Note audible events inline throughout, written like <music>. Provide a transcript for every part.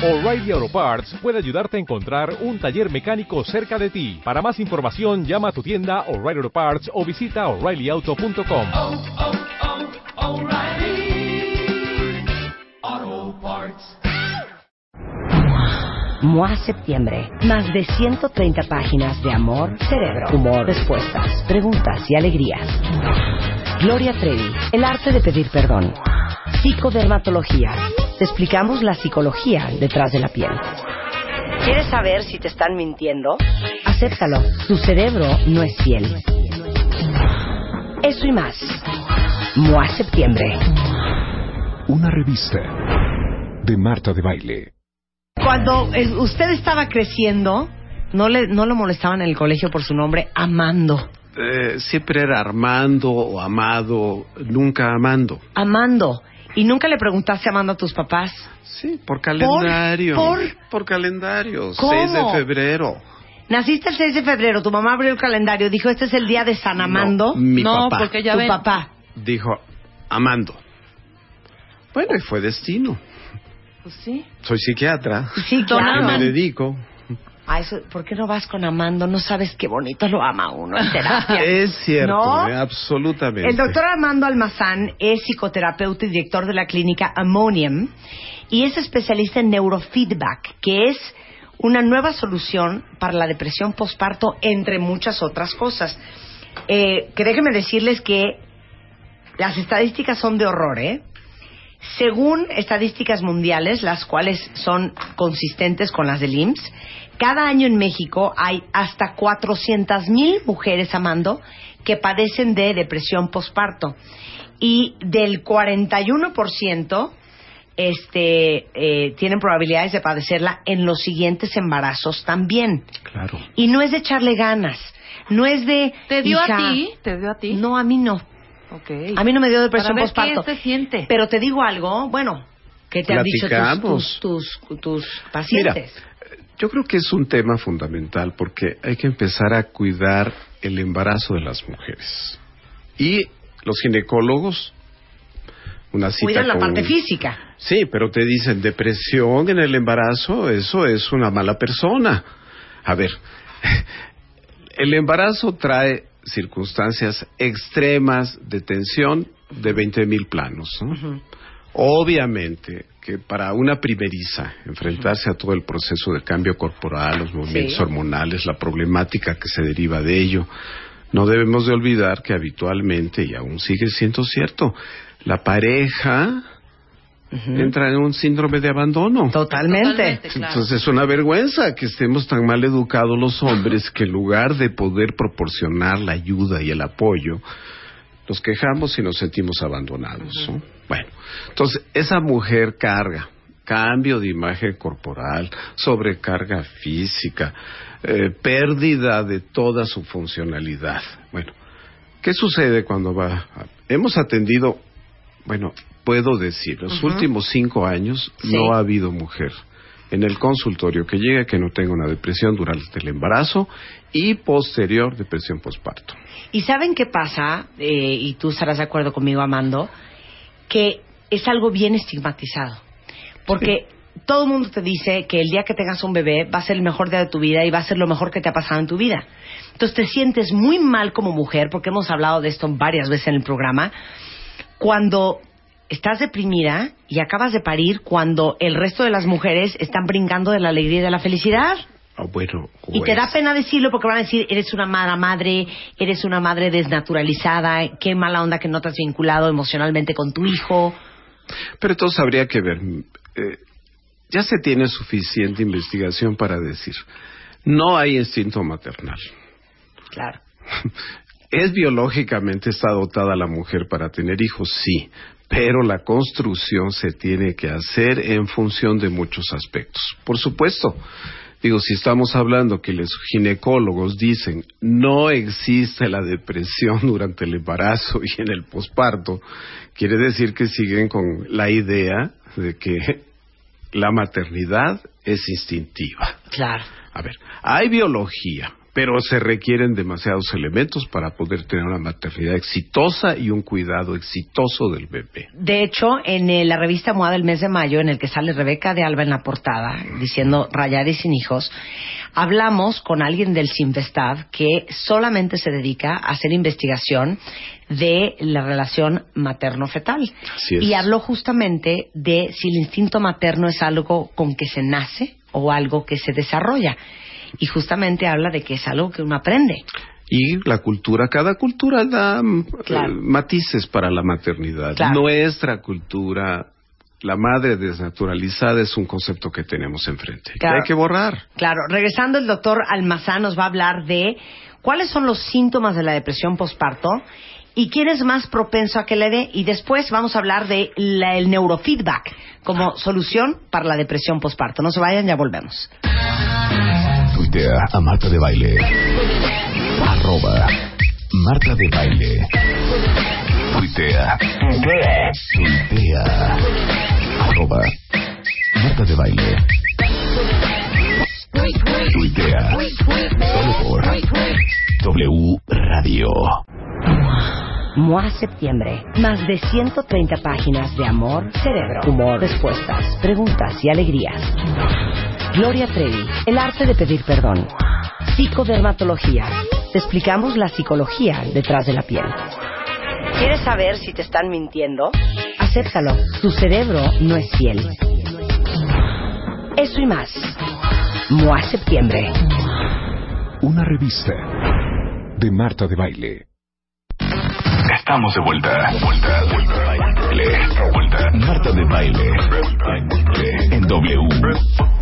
O'Reilly Auto Parts puede ayudarte a encontrar un taller mecánico cerca de ti. Para más información, llama a tu tienda O'Reilly Auto Parts o visita oreillyauto.com. oh, oh, Parts. MOA Septiembre. Más de 130 páginas de amor, cerebro, humor, respuestas, preguntas y alegrías. Gloria Trevi. El arte de pedir perdón. Psicodermatología. Te explicamos la psicología detrás de la piel. ¿Quieres saber si te están mintiendo? Acéptalo. Tu cerebro no es fiel. Eso y más. MOA Septiembre. Una revista de Marta de Baile. Cuando usted estaba creciendo, no le no lo molestaban en el colegio por su nombre Amando. Eh, siempre era Armando o Amado, nunca Amando. Amando. ¿Y nunca le preguntaste Amando a tus papás? Sí, por calendario. ¿Por? Por calendario. ¿Cómo? 6 de febrero. Naciste el 6 de febrero, tu mamá abrió el calendario, dijo, este es el día de San Amando. No, mi no, papá porque ya tu ven. papá. dijo Amando. Bueno, y fue destino. Pues sí. Soy psiquiatra. Sí, ¿A qué claro. me dedico? A eso, ¿Por qué no vas con Amando? No sabes qué bonito lo ama uno en terapia. <laughs> Es cierto, ¿No? eh, absolutamente. El doctor Armando Almazán es psicoterapeuta y director de la clínica Ammonium y es especialista en neurofeedback, que es una nueva solución para la depresión postparto, entre muchas otras cosas. Eh, que déjenme decirles que las estadísticas son de horror, ¿eh? Según estadísticas mundiales, las cuales son consistentes con las del IMSS, cada año en México hay hasta 400 mil mujeres amando que padecen de depresión postparto. Y del 41% este, eh, tienen probabilidades de padecerla en los siguientes embarazos también. Claro. Y no es de echarle ganas, no es de... ¿Te dio "Hija, a ti? ¿Te dio a ti? No, a mí no. Ok. A mí no me dio depresión Para ver postparto. qué se siente. Pero te digo algo, bueno, que te han dicho tus, tus, tus, tus Mira, pacientes. Yo creo que es un tema fundamental porque hay que empezar a cuidar el embarazo de las mujeres. Y los ginecólogos, una cita Cuidan la con- parte física. Sí, pero te dicen depresión en el embarazo, eso es una mala persona. A ver, <laughs> el embarazo trae circunstancias extremas de tensión de 20 mil planos. ¿no? Obviamente que para una primeriza enfrentarse a todo el proceso de cambio corporal, los movimientos Sí. hormonales, la problemática que se deriva de ello, no debemos de olvidar que habitualmente, y aún sigue siendo cierto, la pareja entra en un síndrome de abandono. Totalmente. Totalmente, claro. Entonces es una vergüenza que estemos tan mal educados los hombres que en lugar de poder proporcionar la ayuda y el apoyo, nos quejamos y nos sentimos abandonados. ¿no? Bueno, entonces esa mujer carga cambio de imagen corporal, sobrecarga física, eh, pérdida de toda su funcionalidad. Bueno, ¿qué sucede cuando va? a- Hemos atendido, bueno, puedo decir, los últimos cinco años Sí. no ha habido mujer en el consultorio que llegue que no tenga una depresión durante el embarazo y posterior depresión postparto. ¿Y saben qué pasa? Eh, y tú estarás de acuerdo conmigo, Amando, que es algo bien estigmatizado. Porque todo el mundo te dice que el día que tengas un bebé va a ser el mejor día de tu vida y va a ser lo mejor que te ha pasado en tu vida. Entonces te sientes muy mal como mujer, porque hemos hablado de esto varias veces en el programa, cuando estás deprimida y acabas de parir, cuando el resto de las mujeres están brincando de la alegría y de la felicidad. Ah, bueno, Y te da pena decirlo porque van a decir, eres una mala madre, eres una madre desnaturalizada, qué mala onda que no te has vinculado emocionalmente con tu hijo. Pero entonces habría que ver. eh, ya se tiene suficiente investigación para decir, no hay instinto maternal. Claro. <laughs> ¿Es biológicamente está dotada la mujer para tener hijos? Sí, pero la construcción se tiene que hacer en función de muchos aspectos. Por supuesto, digo, si estamos hablando que los ginecólogos dicen no existe la depresión <laughs> durante el embarazo y en el posparto, quiere decir que siguen con la idea de que la maternidad es instintiva. Claro. A ver, hay biología, pero se requieren demasiados elementos para poder tener una maternidad exitosa y un cuidado exitoso del bebé. De hecho, en eh, la revista MOA del mes de mayo, en el que sale Rebeca de Alba en la portada, diciendo rayar y sin hijos, hablamos con alguien del Sinvestav que solamente se dedica a hacer investigación de la relación materno-fetal. Y habló justamente de si el instinto materno es algo con que se nace o algo que se desarrolla. Y justamente habla de que es algo que uno aprende. Y la cultura, cada cultura da mm, Claro. eh, matices para la maternidad. Claro. Nuestra cultura, la madre desnaturalizada es un concepto que tenemos enfrente. que hay que borrar. Claro, regresando el doctor Almazán nos va a hablar de cuáles son los síntomas de la depresión postparto y quién es más propenso a que le dé. Y después vamos a hablar de la- el neurofeedback como solución para la depresión postparto. No se vayan, ya volvemos. Tuitea a Marta de Baile. Arroba Marta de Baile. Tuitea. Tuitea. Arroba Marta de Baile. Tuitea. Solo por W Radio. MOA Septiembre. Más de 130 páginas de amor, cerebro, humor, respuestas, preguntas y alegrías. Gloria Trevi, el arte de pedir perdón. Psicodermatología. Te explicamos la psicología detrás de la piel. ¿Quieres saber si te están mintiendo? Acéptalo. Tu cerebro no es fiel. Eso y más. MOA Septiembre. Una revista de Marta de Baile. Estamos de vuelta. Vuelta, vuelta, baile. Vuelta. Marta de Baile. En W.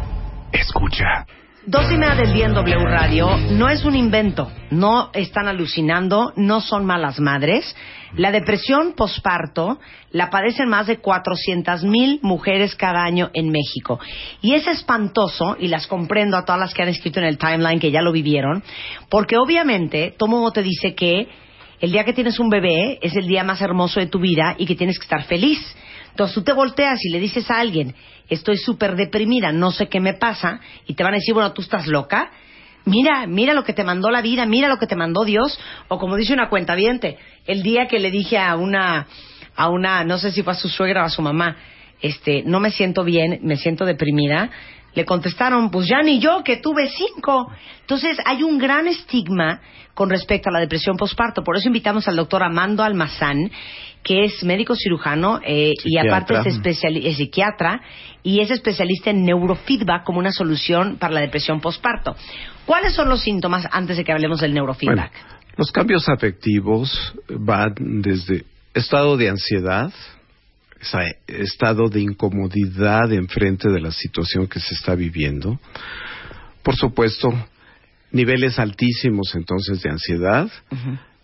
Escucha. Dos y media del día en W Radio no es un invento, no están alucinando, no son malas madres. La depresión posparto la padecen más de 400 mil mujeres cada año en México. Y es espantoso, y las comprendo a todas las que han escrito en el timeline que ya lo vivieron, porque obviamente mundo te dice que el día que tienes un bebé es el día más hermoso de tu vida y que tienes que estar feliz. Entonces tú te volteas y le dices a alguien, estoy súper deprimida, no sé qué me pasa, y te van a decir, bueno, tú estás loca. Mira, mira lo que te mandó la vida, mira lo que te mandó Dios. O como dice una cuenta el día que le dije a una, a una, no sé si fue a su suegra o a su mamá, este, no me siento bien, me siento deprimida, le contestaron, pues ya ni yo, que tuve cinco. Entonces, hay un gran estigma con respecto a la depresión posparto. Por eso invitamos al doctor Amando Almazán, que es médico cirujano eh, y aparte es, especiali- es psiquiatra y es especialista en neurofeedback como una solución para la depresión posparto. ¿Cuáles son los síntomas antes de que hablemos del neurofeedback? Bueno, los cambios afectivos van desde estado de ansiedad, estado de incomodidad en frente de la situación que se está viviendo. Por supuesto, niveles altísimos entonces de ansiedad,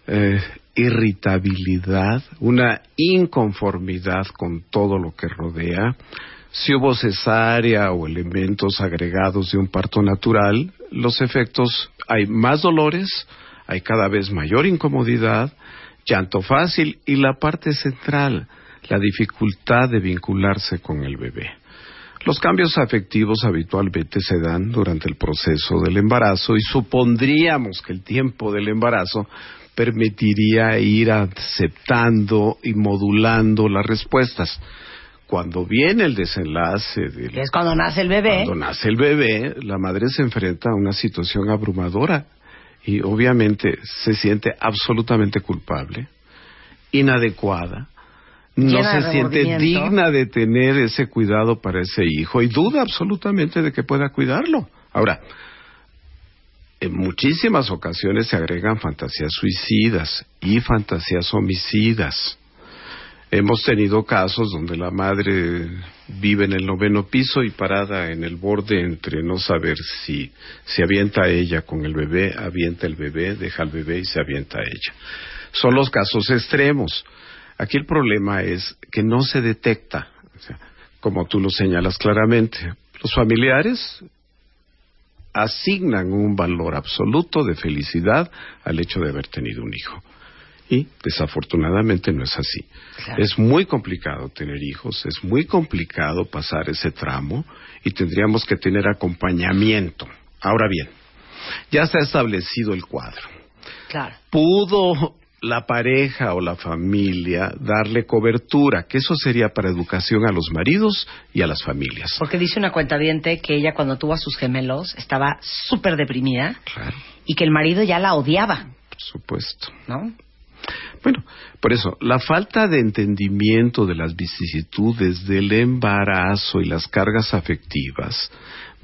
eh, irritabilidad, una inconformidad con todo lo que rodea. Si hubo cesárea o elementos agregados de un parto natural, los efectos, hay más dolores, hay cada vez mayor incomodidad, llanto fácil y la parte central, la dificultad de vincularse con el bebé. Los cambios afectivos habitualmente se dan durante el proceso del embarazo y supondríamos que el tiempo del embarazo permitiría ir aceptando y modulando las respuestas. Cuando viene el desenlace del es cuando nace el bebé. cuando nace el bebé, la madre se enfrenta a una situación abrumadora y obviamente se siente absolutamente culpable, inadecuada, no se siente digna de tener ese cuidado para ese hijo y duda absolutamente de que pueda cuidarlo. Ahora, en muchísimas ocasiones se agregan fantasías suicidas y fantasías homicidas. Hemos tenido casos donde la madre vive en el noveno piso y parada en el borde entre no saber si se avienta ella con el bebé, avienta el bebé, deja al bebé y se avienta a ella. Son los casos extremos. Aquí el problema es que no se detecta, o sea, como tú lo señalas claramente. Los familiares asignan un valor absoluto de felicidad al hecho de haber tenido un hijo. Y desafortunadamente no es así. Claro. Es muy complicado tener hijos, es muy complicado pasar ese tramo y tendríamos que tener acompañamiento. Ahora bien, Ya se ha establecido el cuadro. Claro. ¿Pudo la pareja o la familia darle cobertura? Que eso sería para educación a los maridos y a las familias. Porque dice una cuenta que ella cuando tuvo a sus gemelos estaba súper deprimida Claro, y que el marido ya la odiaba, por supuesto. ¿no? Bueno, por eso, la falta de entendimiento de las vicisitudes del embarazo y las cargas afectivas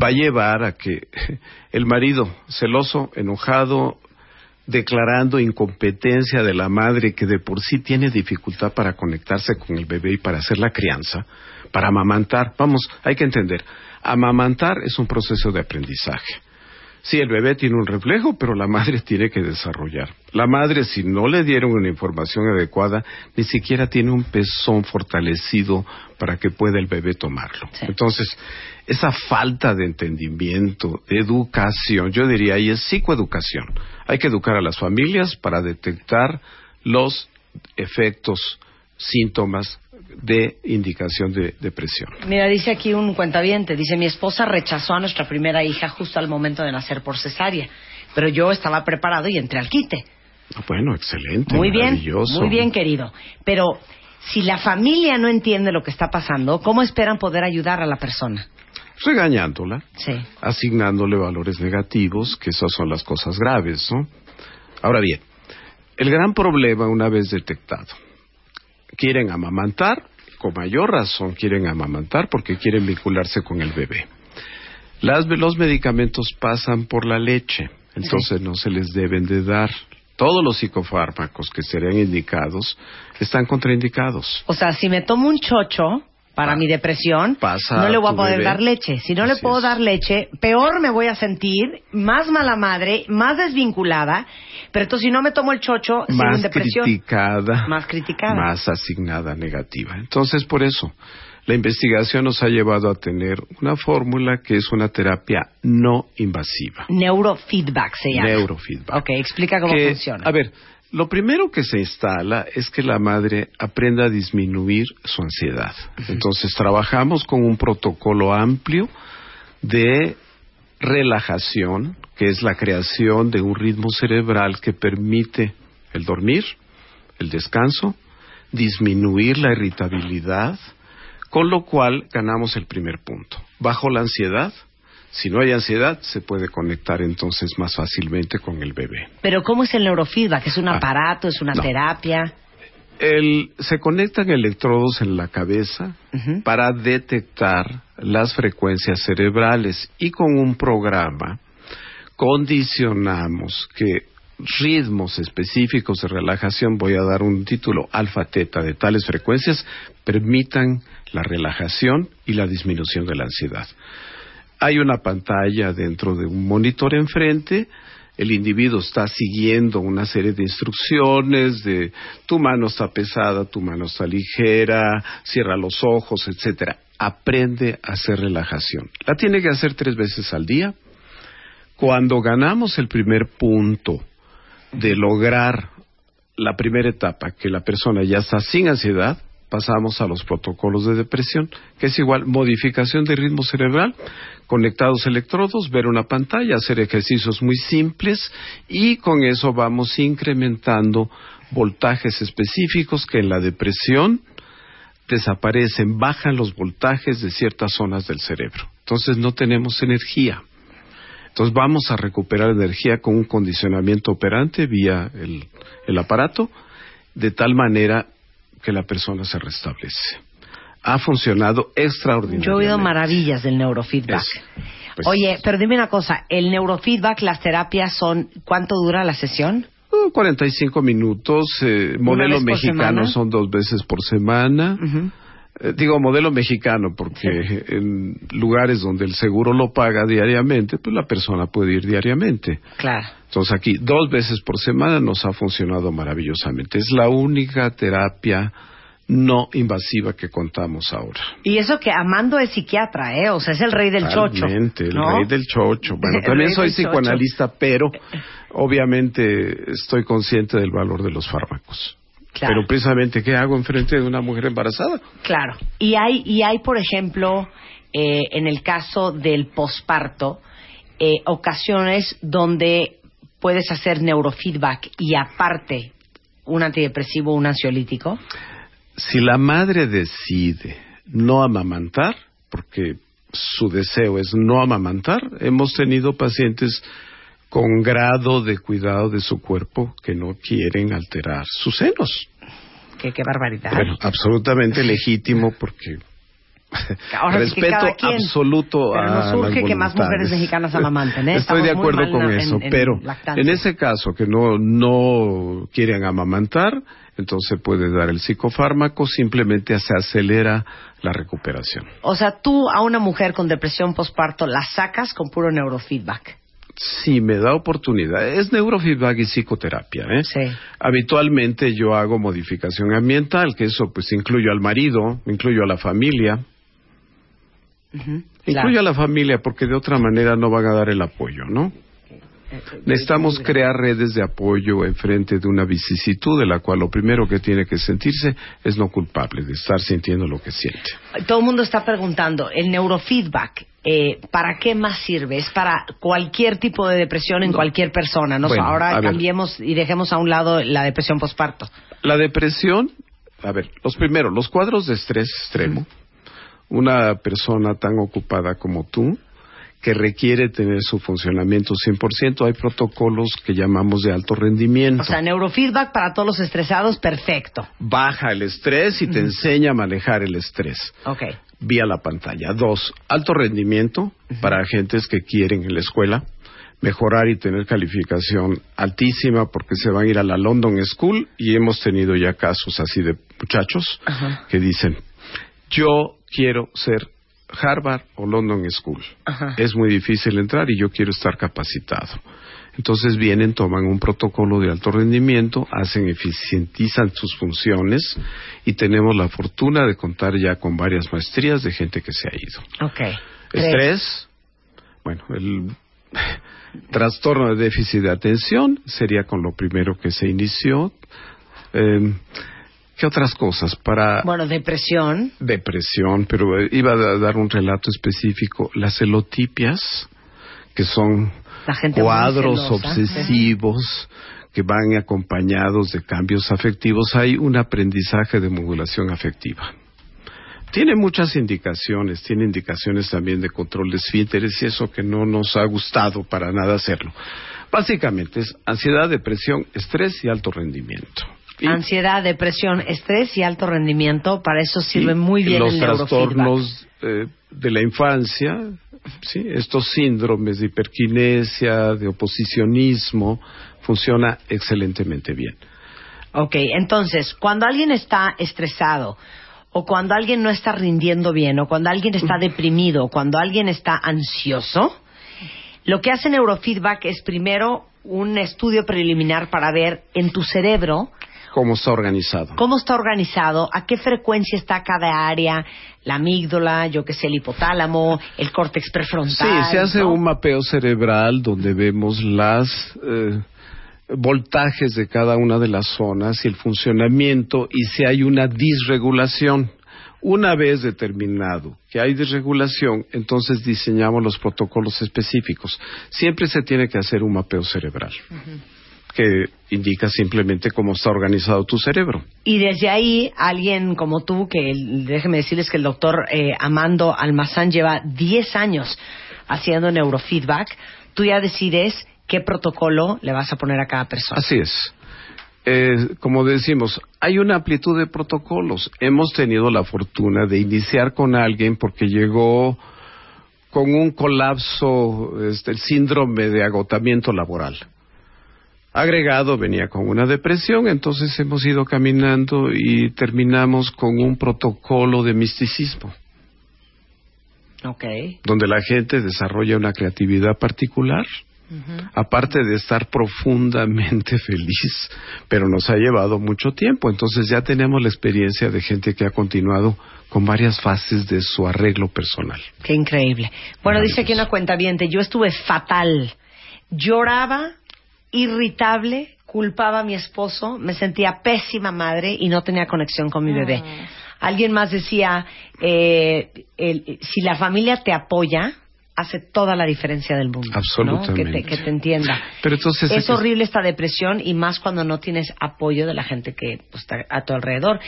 va a llevar a que el marido, celoso, enojado, declarando incompetencia de la madre que de por sí tiene dificultad para conectarse con el bebé y para hacer la crianza, para amamantar. Vamos, hay que entender, amamantar es un proceso de aprendizaje. Sí, el bebé tiene un reflejo, pero la madre <laughs> tiene que desarrollar. La madre, si no le dieron una información adecuada, ni siquiera tiene un pezón fortalecido para que pueda el bebé tomarlo. Sí. Entonces, esa falta de entendimiento, de educación, yo diría, ahí es psicoeducación. Hay que educar a las familias para detectar los efectos, síntomas de indicación de depresión. Mira, dice aquí un cuentaviente, dice, mi esposa rechazó a nuestra primera hija justo al momento de nacer por cesárea, pero yo estaba preparado y entré al quite. Ah, Bueno, excelente. Muy bien, muy bien, querido. Pero si la familia no entiende lo que está pasando, ¿cómo esperan poder ayudar a la persona? Regañándola, Sí. asignándole valores negativos, que esas son las cosas graves, ¿no? Ahora bien, el gran problema una vez detectado, quieren amamantar, con mayor razón quieren amamantar porque quieren vincularse con el bebé. Las, los medicamentos pasan por la leche, entonces no se les deben de dar. Todos los psicofármacos que serían indicados están contraindicados. O sea, si me tomo un chocho para Pa- mi depresión, pasa no le voy a poder bebé. dar leche. Si no le puedo es. dar leche, peor me voy a sentir, más mala madre, más desvinculada. Pero entonces, si no me tomo el chocho, más depresión. criticada, Más criticada. más asignada negativa. Entonces, por eso, la investigación nos ha llevado a tener una fórmula que es una terapia no invasiva. Neurofeedback se llama. Neurofeedback. Ok, explica cómo Que, funciona. A ver, lo primero que se instala es que la madre aprenda a disminuir su ansiedad. Entonces, trabajamos con un protocolo amplio de relajación, que es la creación de un ritmo cerebral que permite el dormir, el descanso, disminuir la irritabilidad, con lo cual ganamos el primer punto. Bajo la ansiedad, si no hay ansiedad, se puede conectar entonces más fácilmente con el bebé. Pero ¿cómo es el neurofeedback? ¿Es un Ah, aparato? ¿Es una no. terapia? El- se conectan electrodos en la cabeza para detectar las frecuencias cerebrales y con un programa condicionamos que ritmos específicos de relajación, voy a dar un título alfa teta de tales frecuencias, permitan la relajación y la disminución de la ansiedad. Hay una pantalla dentro de un monitor enfrente, el individuo está siguiendo una serie de instrucciones de tu mano está pesada, tu mano está ligera, cierra los ojos, etcétera. Aprende a hacer relajación. La tiene que hacer tres veces al día. Cuando ganamos el primer punto de lograr la primera etapa, que la persona ya está sin ansiedad, pasamos a los protocolos de depresión, que es igual modificación de ritmo cerebral, conectados electrodos, ver una pantalla, hacer ejercicios muy simples y con eso vamos incrementando voltajes específicos que en la depresión desaparecen, bajan los voltajes de ciertas zonas del cerebro. Entonces no tenemos energía. Entonces vamos a recuperar energía con un condicionamiento operante vía el, el aparato, de tal manera que la persona se restablece. Ha funcionado extraordinariamente. Yo he oído maravillas del neurofeedback. Es- pues- Oye, pero dime una cosa, el neurofeedback, las terapias son, ¿cuánto dura la sesión? Uh, 45 minutos, eh, modelo mexicano son dos veces por semana. Eh, digo modelo mexicano porque en lugares donde el seguro lo paga diariamente, pues la persona puede ir diariamente. Claro. Entonces aquí dos veces por semana nos ha funcionado maravillosamente. Es la única terapia no invasiva que contamos ahora. Y eso que Amando es psiquiatra, ¿eh? O sea, es el rey del chocho. Totalmente, el ¿no? rey del chocho. <laughs> Bueno, El también soy chocho. psicoanalista, pero <laughs> obviamente estoy consciente del valor de los fármacos. Claro. Pero precisamente, ¿qué hago enfrente de una mujer embarazada? Claro. Y hay, y hay por ejemplo, eh, en el caso del posparto, eh, ocasiones donde puedes hacer neurofeedback y aparte un antidepresivo o un ansiolítico? Si la madre decide no amamantar, porque su deseo es no amamantar, hemos tenido pacientes con grado de cuidado de su cuerpo que no quieren alterar sus senos. Qué, qué barbaridad. Bueno, absolutamente legítimo porque <laughs> Ahora que respeto cada quien. absoluto Pero a nos urge las que más mujeres mexicanas amamanten, ¿eh? Estoy de Estamos acuerdo con en- eso, en pero en ese caso que no no quieren amamantar, entonces puede dar el psicofármaco, simplemente se acelera la recuperación. O sea, tú a una mujer con depresión postparto la sacas con puro neurofeedback. Si me da oportunidad, es neurofeedback y psicoterapia, ¿eh? Sí. Habitualmente yo hago modificación ambiental, que eso pues incluyo al marido, incluyo a la familia, Ujú, incluyo claro. a la familia porque de otra manera no van a dar el apoyo, ¿no? Necesitamos crear redes de apoyo en frente de una vicisitud de la cual lo primero que tiene que sentirse es no culpable de estar sintiendo lo que siente. Todo el mundo está preguntando, el neurofeedback, eh, ¿para qué más sirve? ¿Es para cualquier tipo de depresión en cualquier persona? ¿no? Bueno, Ahora ver. cambiemos y dejemos a un lado la depresión postparto. La depresión, a ver, los primeros, los cuadros de estrés extremo, una persona tan ocupada como tú, que requiere tener su funcionamiento 100%, hay protocolos que llamamos de alto rendimiento. O sea, neurofeedback para todos los estresados, perfecto. Baja el estrés y te enseña a manejar el estrés. Ok. Vía la pantalla. Dos, alto rendimiento para agentes que quieren en la escuela mejorar y tener calificación altísima porque se van a ir a la London School y hemos tenido ya casos así de muchachos que dicen, yo quiero ser Harvard o London School. Es muy difícil entrar y yo quiero estar capacitado. Entonces vienen, toman un protocolo de alto rendimiento, hacen, eficientizan sus funciones y tenemos la fortuna de contar ya con varias maestrías de gente que se ha ido. Ok. Tres. Estrés, bueno, el <laughs> trastorno de déficit de atención sería con lo primero que se inició. Eh, ¿Qué otras cosas? Para Bueno, depresión. depresión, pero eh, iba a dar un relato específico. Las celotipias, que son La gente muy cuadros celosa. obsesivos que van acompañados de cambios afectivos, hay un aprendizaje de modulación afectiva. Tiene muchas indicaciones, tiene indicaciones también de control de esfínteres y eso que no nos ha gustado para nada hacerlo. Básicamente es ansiedad, depresión, estrés y alto rendimiento. Y- Ansiedad, depresión, estrés y alto rendimiento. Para eso sirve muy bien los el trastornos eh, de la infancia, ¿sí? estos síndromes de hiperquinesia, de oposicionismo, funciona excelentemente bien. Ok, entonces, cuando alguien está estresado, o cuando alguien no está rindiendo bien, o cuando alguien está deprimido, o cuando alguien está ansioso, lo que hace neurofeedback es primero un estudio preliminar para ver en tu cerebro ¿Cómo está organizado? cómo está organizado, a qué frecuencia está cada área, la amígdala, yo que sé, el hipotálamo, el córtex Sí, prefrontal. se hace ¿no? un mapeo cerebral donde vemos las eh, voltajes de cada una de las zonas y el funcionamiento y si hay una disregulación. Una vez determinado que hay disregulación, entonces diseñamos los protocolos específicos. Siempre se tiene que hacer un mapeo cerebral que indica simplemente cómo está organizado tu cerebro. Y desde ahí, alguien como tú, que déjeme decirles que el doctor eh, Amando Almazán lleva 10 años haciendo neurofeedback, tú ya decides qué protocolo le vas a poner a cada persona. Así es. Eh, como decimos, hay una amplitud de protocolos. Hemos tenido la fortuna de iniciar con alguien porque llegó con un colapso, este, el síndrome de agotamiento laboral. Agregado venía con una depresión, entonces hemos ido caminando y terminamos con un protocolo de misticismo, Ok. donde la gente desarrolla una creatividad particular, aparte de estar profundamente <laughs> feliz, pero nos ha llevado mucho tiempo. Entonces ya tenemos la experiencia de gente que ha continuado con varias fases de su arreglo personal. Qué increíble. Bueno, dice aquí una cuenta yo estuve fatal. Lloraba, irritable, culpaba a mi esposo, me sentía pésima madre y no tenía conexión con mi bebé. Alguien más decía, eh, el- si la familia te apoya, hace toda la diferencia del mundo. ¿no? Absolutamente. Que, te, que te entienda. <laughs> Pero entonces es horrible esta depresión y más cuando no tienes apoyo de la gente que pues, está a tu alrededor.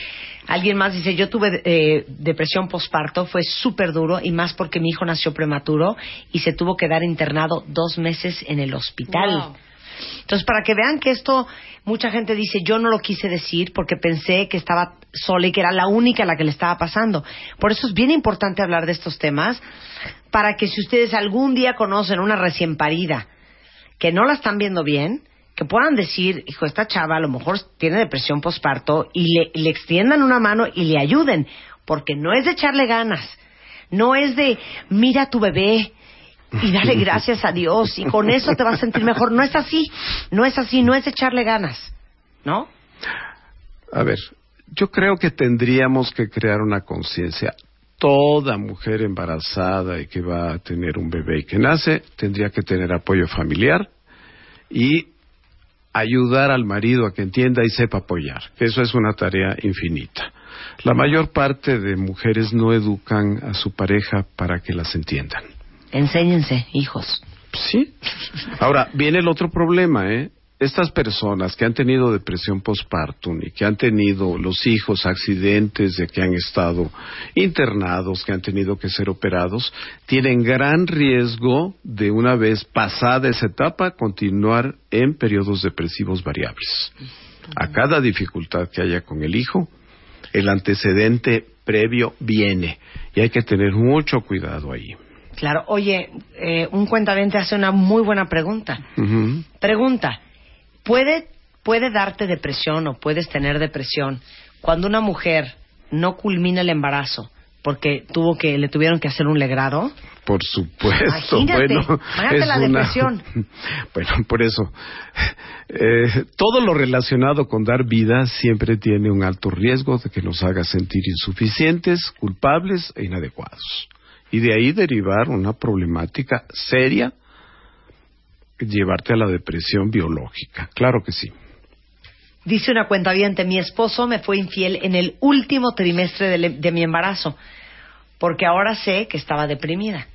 Alguien más dice, yo tuve eh, depresión postparto, fue súper duro y más porque mi hijo nació prematuro y se tuvo que dar internado dos meses en el hospital. Wow. Entonces, para que vean que esto, mucha gente dice, yo no lo quise decir porque pensé que estaba sola y que era la única la que le estaba pasando. Por eso es bien importante hablar de estos temas, para que si ustedes algún día conocen una recién parida que no la están viendo bien, que puedan decir, hijo, esta chava a lo mejor tiene depresión postparto y le, le extiendan una mano y le ayuden, porque no es de echarle ganas, no es de, mira tu bebé, y <laughs> dale gracias a Dios y con eso te vas a sentir mejor. No es así, no es así, no es echarle ganas, ¿no? A ver, yo creo que tendríamos que crear una conciencia. Toda mujer embarazada y que va a tener un bebé y que nace tendría que tener apoyo familiar y ayudar al marido a que entienda y sepa apoyar. Eso es una tarea infinita. La mayor parte de mujeres no educan a su pareja para que las entiendan. Enséñense, hijos. Sí. Ahora, viene el otro problema, ¿eh? Estas personas que han tenido depresión postpartum y que han tenido los hijos accidentes de que han estado internados, que han tenido que ser operados, tienen gran riesgo de una vez pasada esa etapa continuar en periodos depresivos variables. A cada dificultad que haya con el hijo, el antecedente previo viene y hay que tener mucho cuidado ahí. Claro, oye, eh, un cuentavente hace una muy buena pregunta. Pregunta, ¿puede, ¿puede darte depresión o puedes tener depresión cuando una mujer no culmina el embarazo porque tuvo que, le tuvieron que hacer un legrado? Por supuesto, Imagínate, bueno, imagínate es la una- depresión. <laughs> Bueno, por eso, eh, todo lo relacionado con dar vida siempre tiene un alto riesgo de que nos haga sentir insuficientes, culpables e inadecuados. Y de ahí derivar una problemática seria, llevarte a la depresión biológica. Claro que sí. Dice una cuenta mi esposo me fue infiel en el último trimestre de, mi embarazo porque ahora sé que estaba deprimida.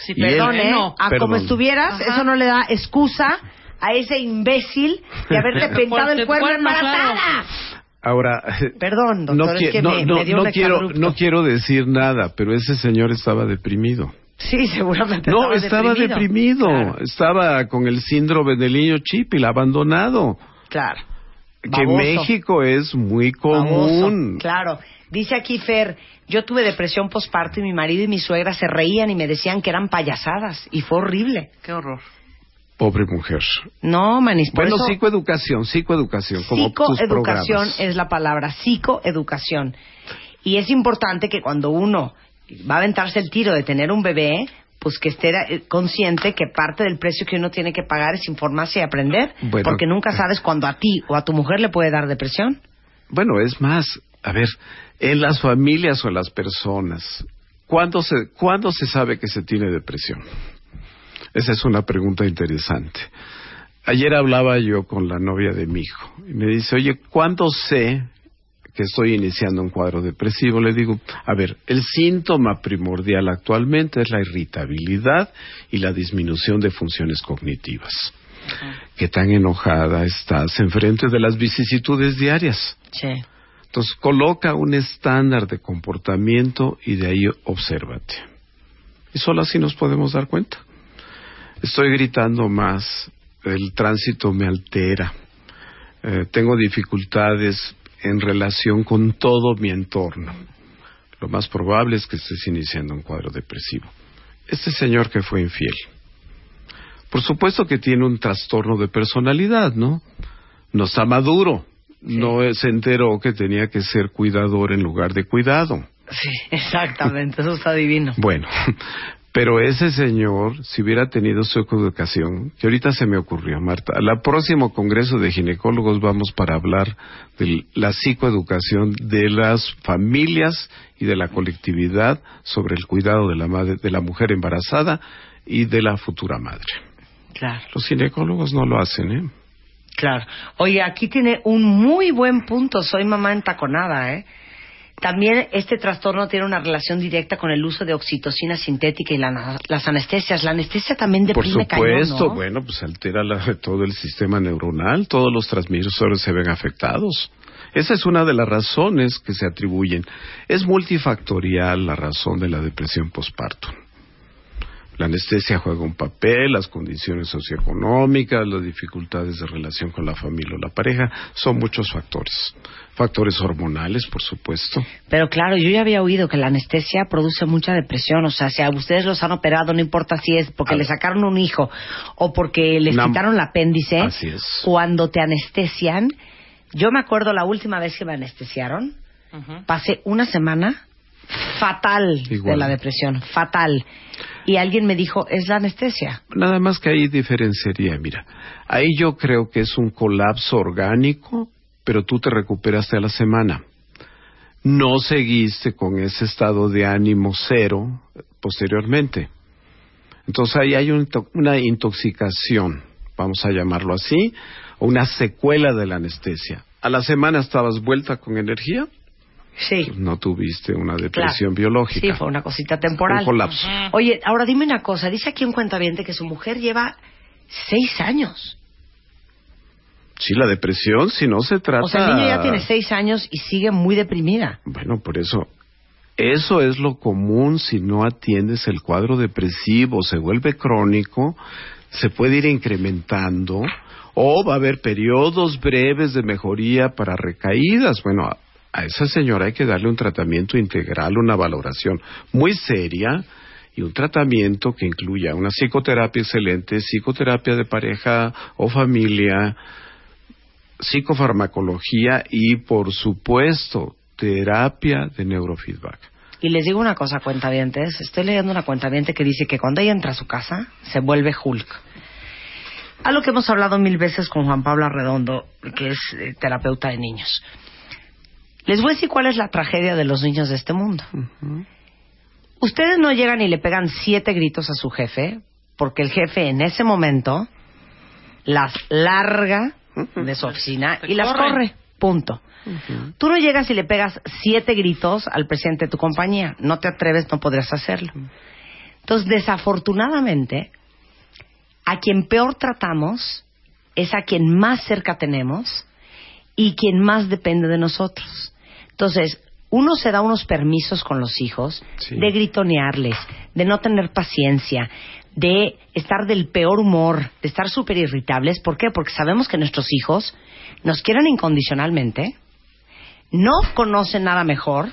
Sí, él- ¿eh? A Perdón. como estuvieras, Ajá. eso no le da excusa a ese imbécil de haberte <laughs> pintado el cuerno embarazada. Ahora, Perdón, doctor, no, es qui- que no- me, no- me dio no un quiero, no quiero decir nada, pero ese señor estaba deprimido. Sí, seguramente No, estaba deprimido. Claro, Estaba con el síndrome del niño chipil, abandonado. claro. Que en Baboso. México es muy común. Baboso, claro. Dice aquí Fer, yo tuve depresión postparto y mi marido y mi suegra se reían y me decían que eran payasadas y fue horrible. Qué horror. Pobre mujer. No, manis, por Bueno, eso psicoeducación, psicoeducación, como psicoeducación es la palabra, psicoeducación. Y es importante que cuando uno va a aventarse el tiro de tener un bebé, pues que esté eh, consciente que parte del precio que uno tiene que pagar es informarse y aprender, Bueno. porque nunca sabes cuando a ti o a tu mujer le puede dar depresión. Bueno, es más, a ver, en las familias o en las personas, ¿cuándo se, ¿cuándo se sabe que se tiene depresión? Esa es una pregunta interesante. Ayer hablaba yo con la novia de mi hijo y me dice, oye, ¿cuándo sé que estoy iniciando un cuadro depresivo? Le digo, a ver, el síntoma primordial actualmente es la irritabilidad y la disminución de funciones cognitivas. ¿Qué tan enojada estás enfrente de las vicisitudes diarias? Sí. Entonces, coloca un estándar de comportamiento y de ahí obsérvate. Y solo así nos podemos dar cuenta. Estoy gritando más, el tránsito me altera, eh, tengo dificultades en relación con todo mi entorno. Lo más probable es que estés iniciando un cuadro depresivo. Este señor que fue infiel, por supuesto que tiene un trastorno de personalidad, ¿no? No está maduro, no se enteró que tenía que ser cuidador en lugar de cuidado. Sí, exactamente, eso está divino. Bueno, pero ese señor, si hubiera tenido su educación, que ahorita se me ocurrió, Marta, al próximo Congreso de Ginecólogos vamos para hablar de la psicoeducación de las familias y de la colectividad sobre el cuidado de la, madre, de la mujer embarazada y de la futura madre. Claro, Los ginecólogos no lo hacen, ¿eh? claro. Oye, aquí tiene un muy buen punto, soy mamá entaconada, ¿eh? También este trastorno tiene una relación directa con el uso de oxitocina sintética y la- las anestesias. La anestesia también Por deprime supuesto, cañón, ¿no? bueno, pues altera la- todo el sistema neuronal, todos los transmisores se ven afectados. Esa es una de las razones que se atribuyen. Es multifactorial la razón de la depresión postparto. La anestesia juega un papel, las condiciones socioeconómicas, las dificultades de relación con la familia o la pareja, son muchos factores. Factores hormonales, por supuesto. Pero claro, yo ya había oído que la anestesia produce mucha depresión. O sea, si a ustedes los han operado, no importa si es porque A le sacaron un hijo o porque les Una- quitaron el apéndice. Así es. Cuando te anestesian, yo me acuerdo la última vez que me anestesiaron, pasé una semana fatal Igual. de la depresión, fatal. Y alguien me dijo, es la anestesia. Nada más que ahí diferenciaría, mira, ahí yo creo que es un colapso orgánico, pero tú te recuperaste a la semana. No seguiste con ese estado de ánimo cero posteriormente. Entonces ahí hay una intoxicación, vamos a llamarlo así, o una secuela de la anestesia. A la semana estabas vuelta con energía, Sí. no tuviste una depresión Claro. biológica. Sí, fue una cosita temporal. Un colapso. Oye, ahora dime una cosa. Dice aquí un cuentaviente que su mujer lleva seis años. Sí, la depresión, si no se trata... O sea, el niño ya tiene seis años y sigue muy deprimida. Bueno, por eso, eso es lo común si no atiendes el cuadro depresivo, se vuelve crónico, se puede ir incrementando o va a haber periodos breves de mejoría para recaídas. Bueno, a, esa señora hay que darle un tratamiento integral, una valoración muy seria y un tratamiento que incluya una psicoterapia excelente, psicoterapia de pareja o familia, psicofarmacología y, por supuesto, terapia de neurofeedback. Y les digo una cosa, cuentavientes. Estoy leyendo una cuentaviente que dice que cuando ella entra a su casa, se vuelve Hulk. Algo que hemos hablado mil veces con Juan Pablo Arredondo, que es eh, terapeuta de niños. Les voy a decir cuál es la tragedia de los niños de este mundo. Ustedes no llegan y le pegan siete gritos a su jefe, porque el jefe en ese momento las larga de su oficina y las corre. Punto. Tú no llegas y le pegas siete gritos al presidente de tu compañía. No te atreves, no podrías hacerlo. Entonces, desafortunadamente, a quien peor tratamos es a quien más cerca tenemos y quien más depende de nosotros. Entonces, uno se da unos permisos con los hijos Sí. de gritonearles, de no tener paciencia, de estar del peor humor, de estar súper irritables. ¿Por qué? Porque sabemos que nuestros hijos nos quieren incondicionalmente, no conocen nada mejor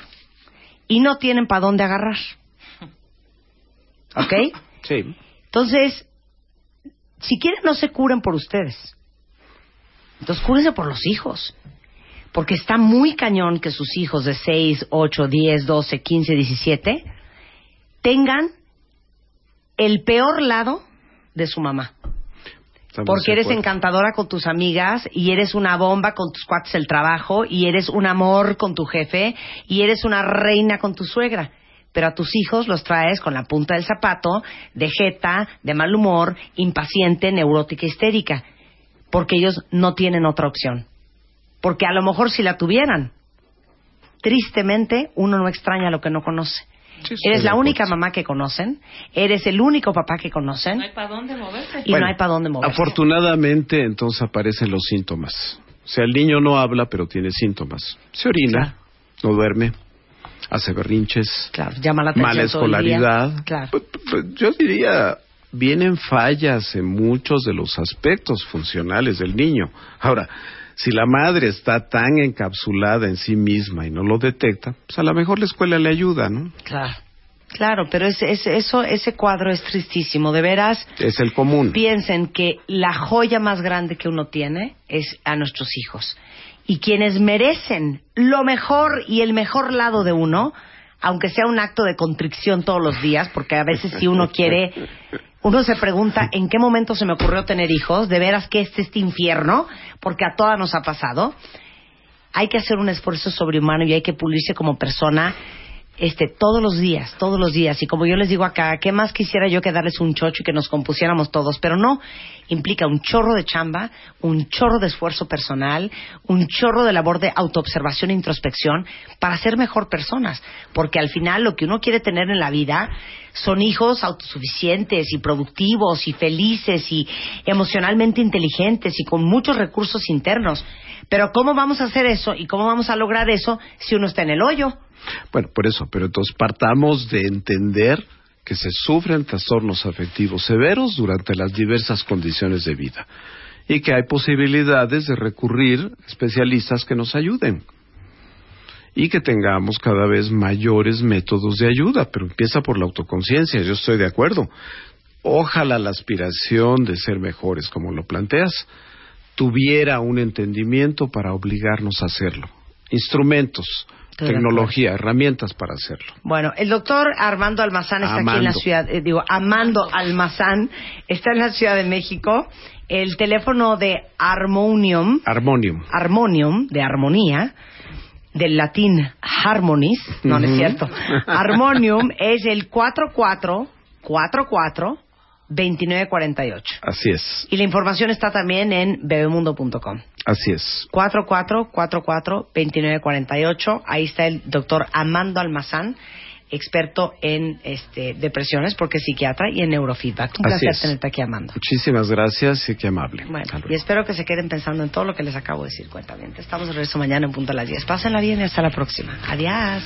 y no tienen para dónde agarrar. ¿Ok? <laughs> Sí. Entonces, si quieren, no se curen por ustedes. Entonces, cúrense por los hijos. Porque está muy cañón que sus hijos de 6, 8, 10, 12, 15, 17 tengan el peor lado de su mamá. Estamos Porque eres encantadora con tus amigas y eres una bomba con tus cuates del trabajo y eres un amor con tu jefe y eres una reina con tu suegra. Pero a tus hijos los traes con la punta del zapato, de jeta, de mal humor, impaciente, neurótica, histérica. Porque ellos no tienen otra opción. Porque a lo mejor si la tuvieran, tristemente uno no extraña lo que no conoce. Sí, Eres la acuerdo. única mamá que conocen, eres el único papá que conocen No hay para dónde moverse. y no hay para dónde moverse. Afortunadamente, entonces aparecen los síntomas. O sea, el niño no habla, pero tiene síntomas. Se orina, no duerme, hace berrinches, Claro, llama la atención mala escolaridad. Claro. Pues, pues, Yo diría, vienen fallas en muchos de los aspectos funcionales del niño. Ahora, si la madre está tan encapsulada en sí misma y no lo detecta, pues a lo mejor la escuela le ayuda, ¿no? Claro. Claro, pero ese, ese, eso, ese cuadro es tristísimo. De veras, Es el común. piensen que la joya más grande que uno tiene es a nuestros hijos. Y quienes merecen lo mejor y el mejor lado de uno, aunque sea un acto de contrición todos los días, porque a veces si uno quiere, uno se pregunta en qué momento se me ocurrió tener hijos, de veras que este este infierno, porque a todas nos ha pasado. Hay que hacer un esfuerzo sobrehumano y hay que pulirse como persona este, todos los días, todos los días. Y como yo les digo acá, ¿qué más quisiera yo que darles un chocho y que nos compusiéramos todos? Pero no, implica un chorro de chamba, un chorro de esfuerzo personal, un chorro de labor de autoobservación e introspección para ser mejor personas. Porque al final lo que uno quiere tener en la vida son hijos autosuficientes y productivos y felices y emocionalmente inteligentes y con muchos recursos internos. Pero ¿cómo vamos a hacer eso y cómo vamos a lograr eso si uno está en el hoyo? Bueno, por eso, pero entonces partamos de entender que se sufren trastornos afectivos severos durante las diversas condiciones de vida y que hay posibilidades de recurrir a especialistas que nos ayuden y que tengamos cada vez mayores métodos de ayuda, pero empieza por la autoconciencia, yo estoy de acuerdo. Ojalá la aspiración de ser mejores, como lo planteas, tuviera un entendimiento para obligarnos a hacerlo. Instrumentos, tecnología, herramientas para hacerlo. Bueno, el doctor Armando Almazán está aquí en la Amando. ciudad, eh, digo, Amando Almazán está en la Ciudad de México. El teléfono de Harmonium, Harmonium. Harmonium, de armonía, del latín harmonis, no, no es cierto. <laughs> Harmonium es el 4444 2948. Así es, Y la información está también en bebemundo.com. así es. 4444-2948. Ahí está el doctor Amando Almazán, experto en este, depresiones, porque es psiquiatra, y en neurofeedback. Un Así placer es. tenerte aquí, Amando. Muchísimas gracias y qué amable. Bueno, y espero que se queden pensando en todo lo que les acabo de decir, cuentamente. Estamos de regreso mañana en punto a las 10. Pásenla bien y hasta la próxima. Adiós.